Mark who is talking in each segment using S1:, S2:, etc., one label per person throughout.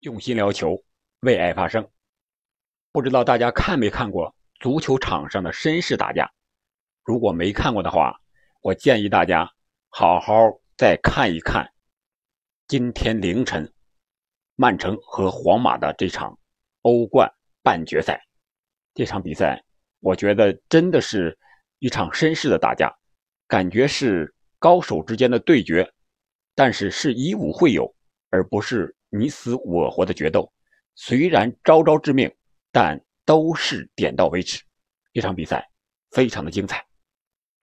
S1: 用心聊球，为爱发声。不知道大家看没看过足球场上的绅士打架？如果没看过的话，我建议大家好好再看一看今天凌晨曼城和皇马的这场欧冠半决赛。这场比赛，我觉得真的是一场绅士的打架，感觉是高手之间的对决，但是是以武会友，而不是。你死我活的决斗，虽然招招致命，但都是点到为止。这场比赛非常的精彩。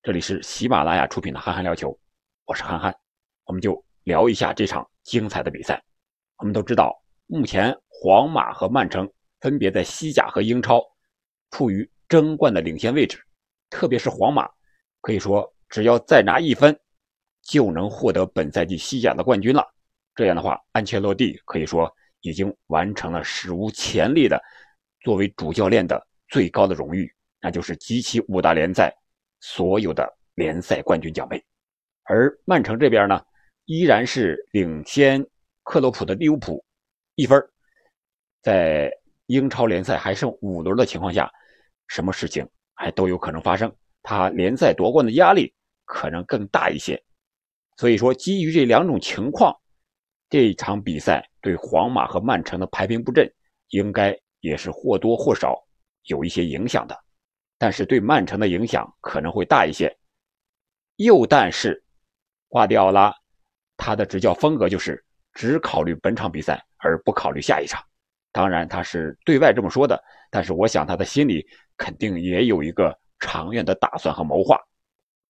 S1: 这里是喜马拉雅出品的《憨憨聊球》，我是憨憨，我们就聊一下这场精彩的比赛。我们都知道，目前皇马和曼城分别在西甲和英超处于争冠的领先位置，特别是皇马，可以说只要再拿一分，就能获得本赛季西甲的冠军了。这样的话，安切洛蒂可以说已经完成了史无前例的作为主教练的最高的荣誉，那就是集齐五大联赛所有的联赛冠军奖杯。而曼城这边呢，依然是领先克洛普的利物浦一分，在英超联赛还剩五轮的情况下，什么事情还都有可能发生，他联赛夺冠的压力可能更大一些。所以说，基于这两种情况。这一场比赛对皇马和曼城的排兵布阵，应该也是或多或少有一些影响的，但是对曼城的影响可能会大一些。又但是，瓜迪奥拉他的执教风格就是只考虑本场比赛，而不考虑下一场。当然他是对外这么说的，但是我想他的心里肯定也有一个长远的打算和谋划。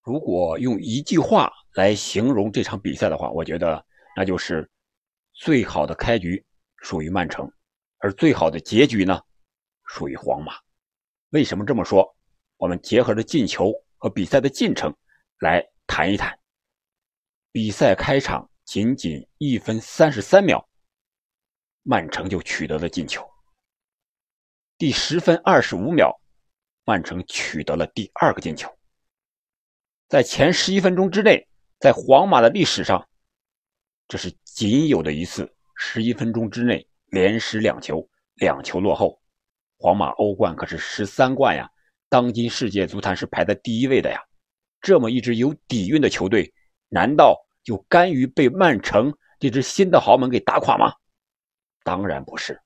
S1: 如果用一句话来形容这场比赛的话，我觉得那就是。最好的开局属于曼城，而最好的结局呢，属于皇马。为什么这么说？我们结合着进球和比赛的进程来谈一谈。比赛开场仅仅一分三十三秒，曼城就取得了进球。第十分二十五秒，曼城取得了第二个进球。在前十一分钟之内，在皇马的历史上。这是仅有的一次十一分钟之内连失两球，两球落后。皇马欧冠可是十三冠呀，当今世界足坛是排在第一位的呀。这么一支有底蕴的球队，难道就甘于被曼城这支新的豪门给打垮吗？当然不是。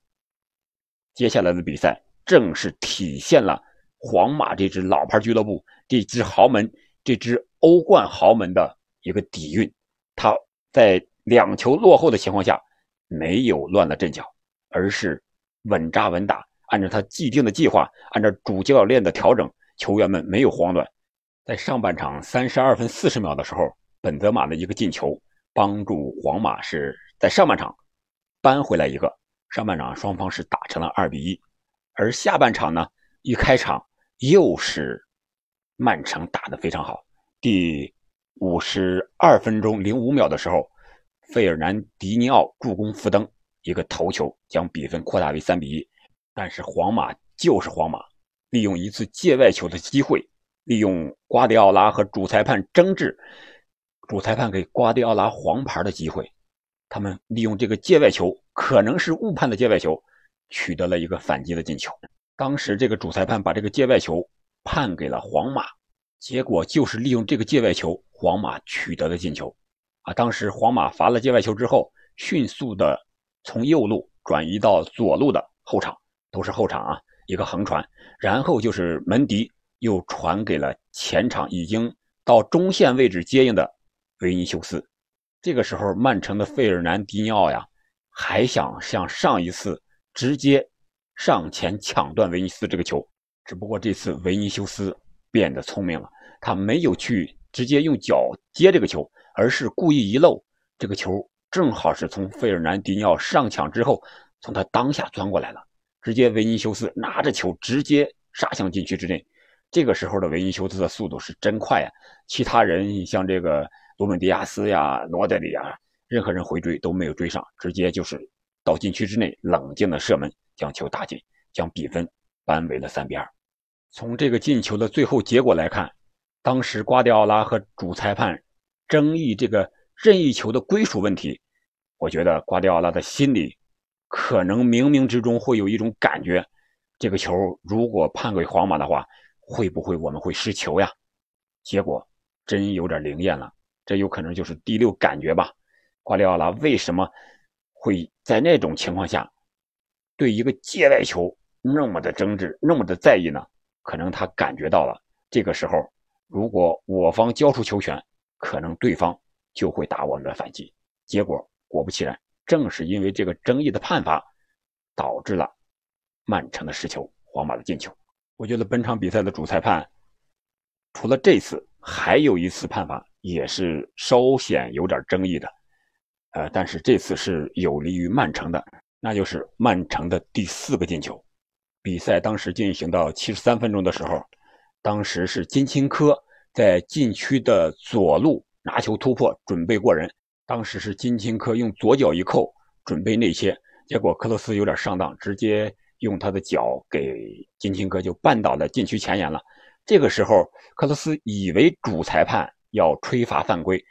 S1: 接下来的比赛正是体现了皇马这支老牌俱乐部、这支豪门、这支欧冠豪门的一个底蕴。他在。两球落后的情况下，没有乱了阵脚，而是稳扎稳打，按照他既定的计划，按照主教练的调整，球员们没有慌乱。在上半场三十二分四十秒的时候，本泽马的一个进球，帮助皇马是在上半场扳回来一个。上半场双方是打成了二比一，而下半场呢，一开场又是曼城打得非常好。第五十二分钟零五秒的时候。费尔南迪尼奥助攻福登一个头球，将比分扩大为三比一。但是皇马就是皇马，利用一次界外球的机会，利用瓜迪奥拉和主裁判争执，主裁判给瓜迪奥拉黄牌的机会，他们利用这个界外球，可能是误判的界外球，取得了一个反击的进球。当时这个主裁判把这个界外球判给了皇马，结果就是利用这个界外球，皇马取得了进球。当时皇马罚了界外球之后，迅速的从右路转移到左路的后场，都是后场啊，一个横传，然后就是门迪又传给了前场已经到中线位置接应的维尼修斯。这个时候，曼城的费尔南迪尼奥呀，还想像上一次直接上前抢断维尼斯这个球，只不过这次维尼修斯变得聪明了，他没有去直接用脚接这个球。而是故意遗漏这个球，正好是从费尔南迪尼奥上抢之后，从他裆下钻过来了，直接维尼修斯拿着球直接杀向禁区之内。这个时候的维尼修斯的速度是真快呀！其他人像这个罗本迪亚斯呀、罗德里啊，任何人回追都没有追上，直接就是到禁区之内冷静的射门，将球打进，将比分扳为了三比二。从这个进球的最后结果来看，当时瓜迪奥拉和主裁判。争议这个任意球的归属问题，我觉得瓜迪奥拉的心里可能冥冥之中会有一种感觉，这个球如果判给皇马的话，会不会我们会失球呀？结果真有点灵验了，这有可能就是第六感觉吧。瓜迪奥拉为什么会在那种情况下对一个界外球那么的争执、那么的在意呢？可能他感觉到了，这个时候如果我方交出球权，可能对方就会打我们的反击。结果果不其然。正是因为这个争议的判罚，导致了曼城的失球，皇马的进球。我觉得本场比赛的主裁判，除了这次，还有一次判罚也是稍显有点争议的。呃，但是这次是有利于曼城的，那就是曼城的第四个进球。比赛当时进行到七十三分钟的时候，当时是金钦科在禁区的左路拿球突破，准备过人。当时是金钦科用左脚一扣，准备内切，结果克罗斯有点上当，直接用他的脚给金钦科就绊倒在禁区前沿了。这个时候，克罗斯以为主裁判要吹罚犯规，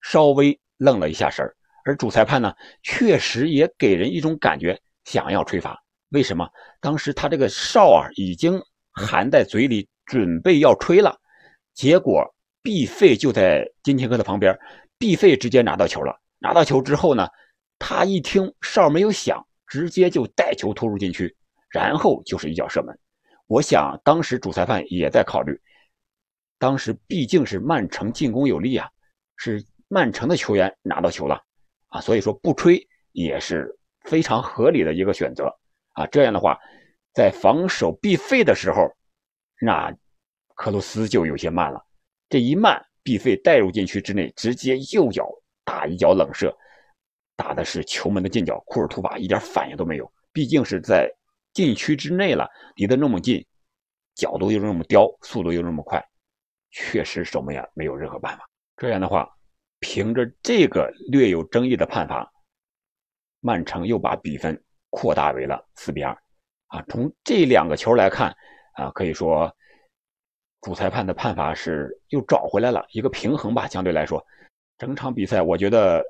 S1: 稍微愣了一下神而主裁判呢，确实也给人一种感觉，想要吹罚。为什么？当时他这个哨啊已经含在嘴里，准备要吹了，结果毕费就在金钦科的旁边。毕费直接拿到球了，拿到球之后呢，他一听哨没有响，直接就带球突入禁区，然后就是一脚射门。我想当时主裁判也在考虑，当时毕竟是曼城进攻有利啊，是曼城的球员拿到球了啊，所以说不吹也是非常合理的一个选择啊。这样的话，在防守毕费的时候，那克鲁斯就有些慢了，这一慢。毕费带入禁区之内，直接右脚打一脚冷射，打的是球门的近角，库尔图瓦一点反应都没有。毕竟是在禁区之内了，离得那么近，角度又那么刁，速度又那么快，确实守门员没有任何办法。这样的话，凭着这个略有争议的判罚，曼城又把比分扩大为了四比二。啊，从这两个球来看，啊，可以说。主裁判的判罚是又找回来了一个平衡吧，相对来说，整场比赛我觉得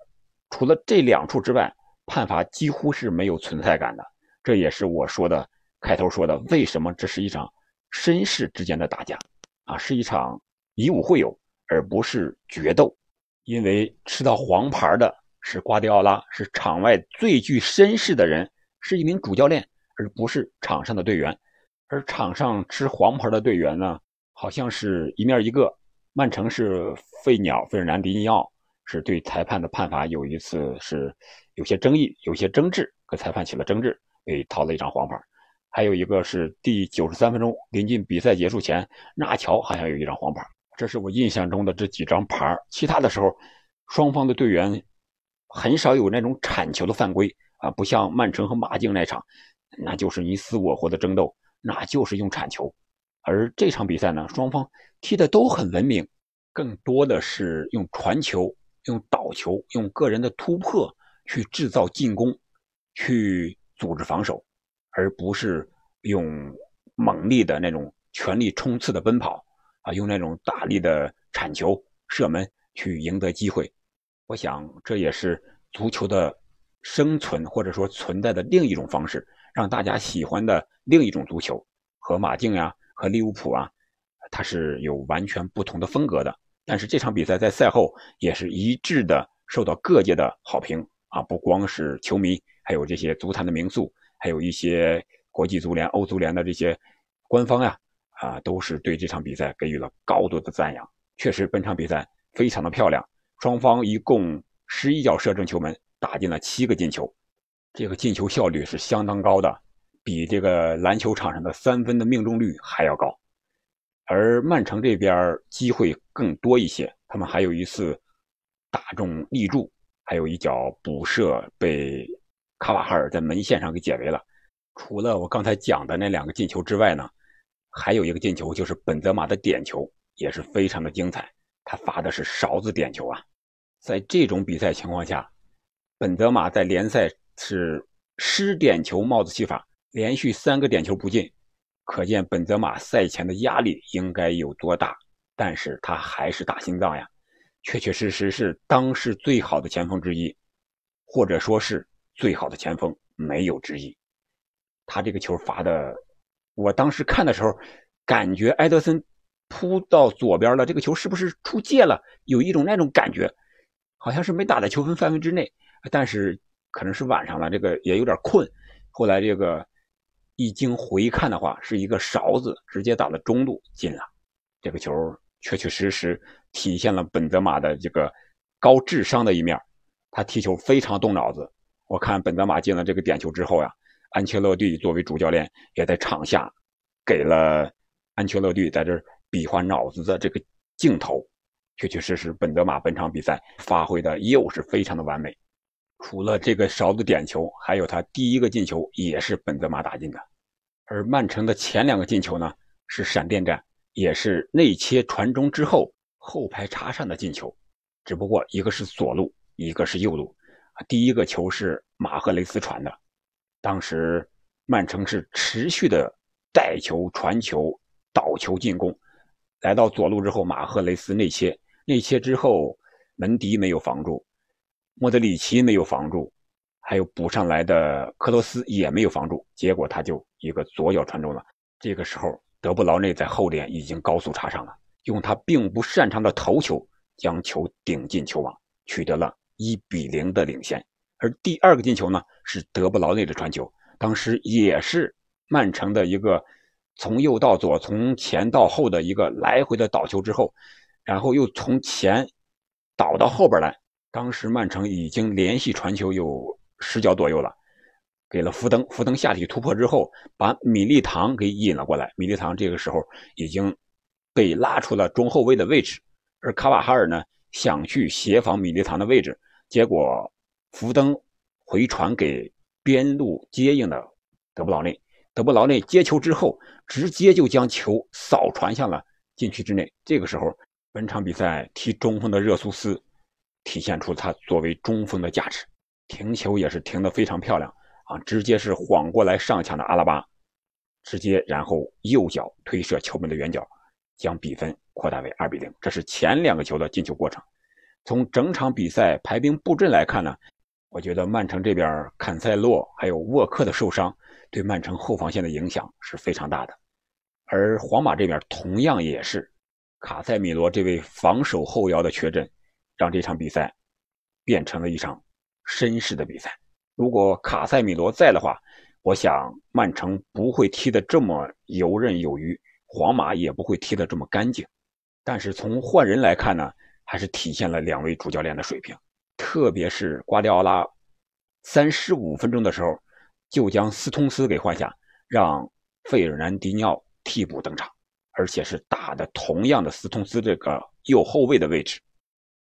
S1: 除了这两处之外，判罚几乎是没有存在感的。这也是我说的开头说的，为什么这是一场绅士之间的打架啊，是一场以武会友，而不是决斗。因为吃到黄牌的是瓜迪奥拉，是场外最具绅士的人，是一名主教练，而不是场上的队员。而场上吃黄牌的队员呢？好像是一面一个，曼城是费鸟费尔南迪尼奥是对裁判的判罚有一次是有些争议，有些争执，和裁判起了争执，被掏了一张黄牌。还有一个是第九十三分钟临近比赛结束前，纳乔好像有一张黄牌。这是我印象中的这几张牌。其他的时候，双方的队员很少有那种铲球的犯规啊，不像曼城和马竞那场，那就是你死我活的争斗，那就是用铲球。而这场比赛呢，双方踢的都很文明，更多的是用传球、用倒球、用个人的突破去制造进攻，去组织防守，而不是用猛力的那种全力冲刺的奔跑啊，用那种大力的铲球、射门去赢得机会。我想这也是足球的生存或者说存在的另一种方式，让大家喜欢的另一种足球和马竞呀。和利物浦啊，它是有完全不同的风格的。但是这场比赛在赛后也是一致的受到各界的好评啊，不光是球迷，还有这些足坛的名宿，还有一些国际足联、欧足联的这些官方呀，啊，都是对这场比赛给予了高度的赞扬。确实，本场比赛非常的漂亮，双方一共十一脚射正球门，打进了七个进球，这个进球效率是相当高的。比这个篮球场上的三分的命中率还要高，而曼城这边机会更多一些，他们还有一次打中立柱，还有一脚补射被卡瓦哈尔在门线上给解围了。除了我刚才讲的那两个进球之外呢，还有一个进球就是本泽马的点球，也是非常的精彩。他发的是勺子点球啊，在这种比赛情况下，本泽马在联赛是失点球帽子戏法。连续三个点球不进，可见本泽马赛前的压力应该有多大。但是他还是打心脏呀，确确实实是当世最好的前锋之一，或者说是最好的前锋没有之一。他这个球罚的，我当时看的时候，感觉埃德森扑到左边了，这个球是不是出界了？有一种那种感觉，好像是没打在球分范围之内。但是可能是晚上了，这个也有点困。后来这个一经回看的话，是一个勺子直接打了中路进了。这个球确确实实体现了本泽马的这个高智商的一面，他踢球非常动脑子。我看本泽马进了这个点球之后呀。安切洛蒂作为主教练，也在场下给了安切洛蒂在这比划脑子的这个镜头。确确实实，本泽马本场比赛发挥的又是非常的完美。除了这个勺子点球，还有他第一个进球也是本泽马打进的。而曼城的前两个进球呢，是闪电战，也是内切传中之后后排插上的进球。只不过一个是左路，一个是右路。第一个球是马赫雷斯传的。当时曼城是持续的带球、传球、倒球进攻，来到左路之后，马赫雷斯内切，内切之后门迪没有防住，莫德里奇没有防住，还有补上来的克罗斯也没有防住，结果他就一个左脚传中了。这个时候，德布劳内在后点已经高速插上了，用他并不擅长的头球将球顶进球网，取得了一比零的领先。而第二个进球呢，是德布劳内的传球，当时也是曼城的一个从右到左、从前到后的一个来回的倒球之后，然后又从前倒到后边来。当时曼城已经连续传球有十脚左右了，给了福登，福登下体突破之后，把米利唐给引了过来。米利唐这个时候已经被拉出了中后卫的位置，而卡瓦哈尔呢想去协防米利唐的位置，结果。福登回传给边路接应的德布劳内，德布劳内接球之后，直接就将球扫传向了禁区之内。这个时候，本场比赛踢中锋的热苏斯体现出他作为中锋的价值，停球也是停得非常漂亮啊！直接是晃过来上抢的阿拉巴，直接然后右脚推射球门的远角，将比分扩大为二比零。这是前两个球的进球过程。从整场比赛排兵布阵来看呢？我觉得曼城这边坎塞洛还有沃克的受伤，对曼城后防线的影响是非常大的。而皇马这边同样也是，卡塞米罗这位防守后腰的缺阵，让这场比赛变成了一场绅士的比赛。如果卡塞米罗在的话，我想曼城不会踢得这么游刃有余，皇马也不会踢得这么干净。但是从换人来看呢，还是体现了两位主教练的水平。特别是瓜迪奥拉，三十五分钟的时候就将斯通斯给换下，让费尔南迪尼奥替补登场，而且是打的同样的斯通斯这个右后卫的位置。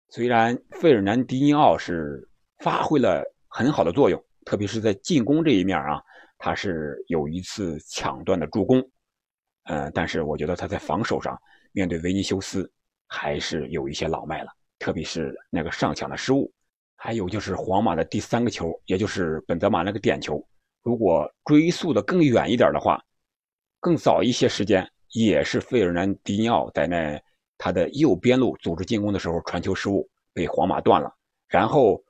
S1: 虽然费尔南迪尼奥是发挥了很好的作用，特别是在进攻这一面啊，他是有一次抢断的助攻，呃，但是我觉得他在防守上面对维尼修斯还是有一些老迈了。特别是那个上抢的失误，还有就是皇马的第三个球，也就是本泽马那个点球。如果追溯的更远一点的话，更早一些时间，也是费尔南迪尼奥在那他的右边路组织进攻的时候传球失误被皇马断了，然后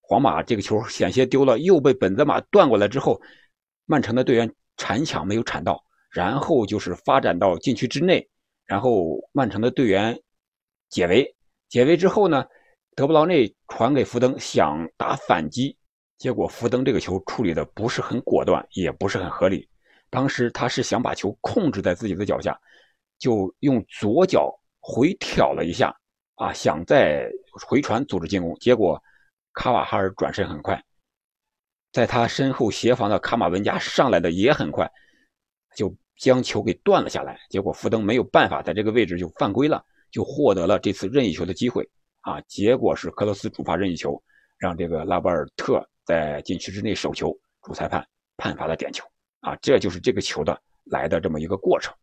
S1: 皇马这个球险些丢了，又被本泽马断过来之后，曼城的队员铲抢没有铲到，然后就是发展到禁区之内，然后曼城的队员解围。解围之后呢，德布劳内传给福登，想打反击，结果福登这个球处理的不是很果断，也不是很合理。当时他是想把球控制在自己的脚下，就用左脚回挑了一下，啊，想再回传组织进攻。结果卡瓦哈尔转身很快，在他身后协防的卡马文加上来的也很快，就将球给断了下来。结果福登没有办法在这个位置就犯规了。就获得了这次任意球的机会啊！结果是克罗斯主罚任意球，让这个拉波尔特在禁区之内手球，主裁判判罚了点球啊！这就是这个球的来的这么一个过程。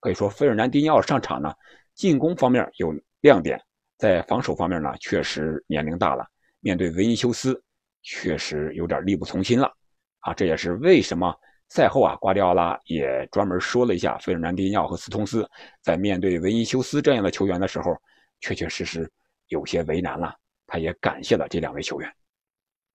S1: 可以说，费尔南迪尼奥上场呢，进攻方面有亮点，在防守方面呢，确实年龄大了，面对维尼修斯，确实有点力不从心了啊！这也是为什么。赛后啊，瓜迪奥拉也专门说了一下，费尔南迪尼奥和斯通斯在面对维尼修斯这样的球员的时候，确确实实有些为难了。他也感谢了这两位球员。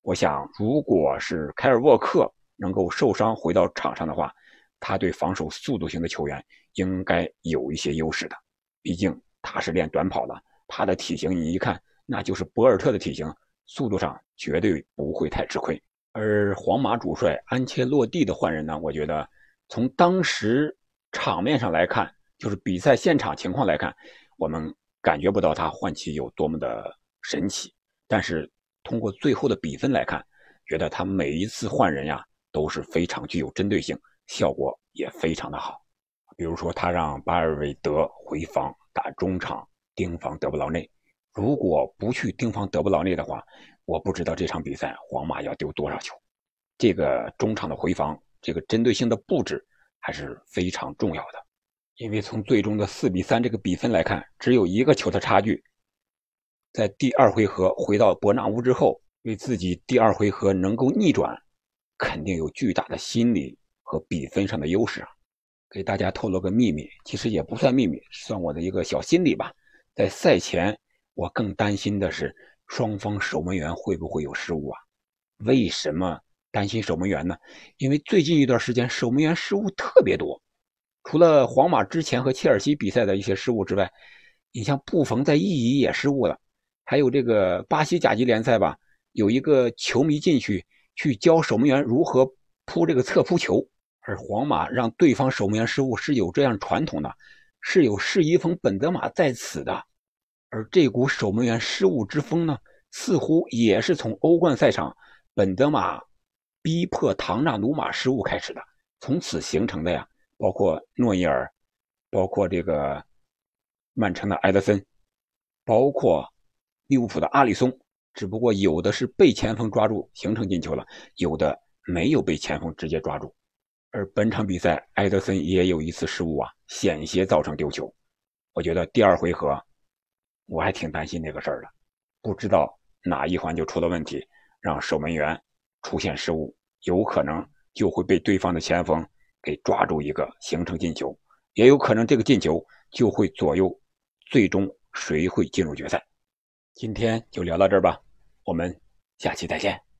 S1: 我想，如果是凯尔沃克能够受伤回到场上的话，他对防守速度型的球员应该有一些优势的。毕竟他是练短跑的，他的体型你一看那就是博尔特的体型，速度上绝对不会太吃亏。而皇马主帅安切洛蒂的换人呢，我觉得从当时场面上来看，就是比赛现场情况来看，我们感觉不到他换气有多么的神奇，但是。通过最后的比分来看，觉得他每一次换人呀都是非常具有针对性，效果也非常的好。比如说，他让巴尔韦德回防打中场盯防德布劳内，如果不去盯防德布劳内的话，我不知道这场比赛皇马要丢多少球。这个中场的回防，这个针对性的布置还是非常重要的。因为从最终的四比三这个比分来看，只有一个球的差距。在第二回合回到伯纳乌之后，为自己第二回合能够逆转，肯定有巨大的心理和比分上的优势啊！给大家透露个秘密，其实也不算秘密，算我的一个小心理吧。在赛前，我更担心的是双方守门员会不会有失误啊？为什么担心守门员呢？因为最近一段时间守门员失误特别多，除了皇马之前和切尔西比赛的一些失误之外，你像布冯在意乙也失误了。还有这个巴西甲级联赛吧，有一个球迷进去去教守门员如何扑这个侧扑球，而皇马让对方守门员失误是有这样传统的，是有世一峰本泽马在此的，而这股守门员失误之风呢，似乎也是从欧冠赛场本泽马逼迫唐纳鲁马失误开始的，从此形成的呀，包括诺伊尔，包括这个曼城的埃德森，包括。利物浦的阿里松，只不过有的是被前锋抓住形成进球了，有的没有被前锋直接抓住。而本场比赛，埃德森也有一次失误啊，险些造成丢球。我觉得第二回合，我还挺担心那个事儿的，不知道哪一环就出了问题，让守门员出现失误，有可能就会被对方的前锋给抓住一个形成进球，也有可能这个进球就会左右最终谁会进入决赛。今天就聊到这儿吧，我们下期再见。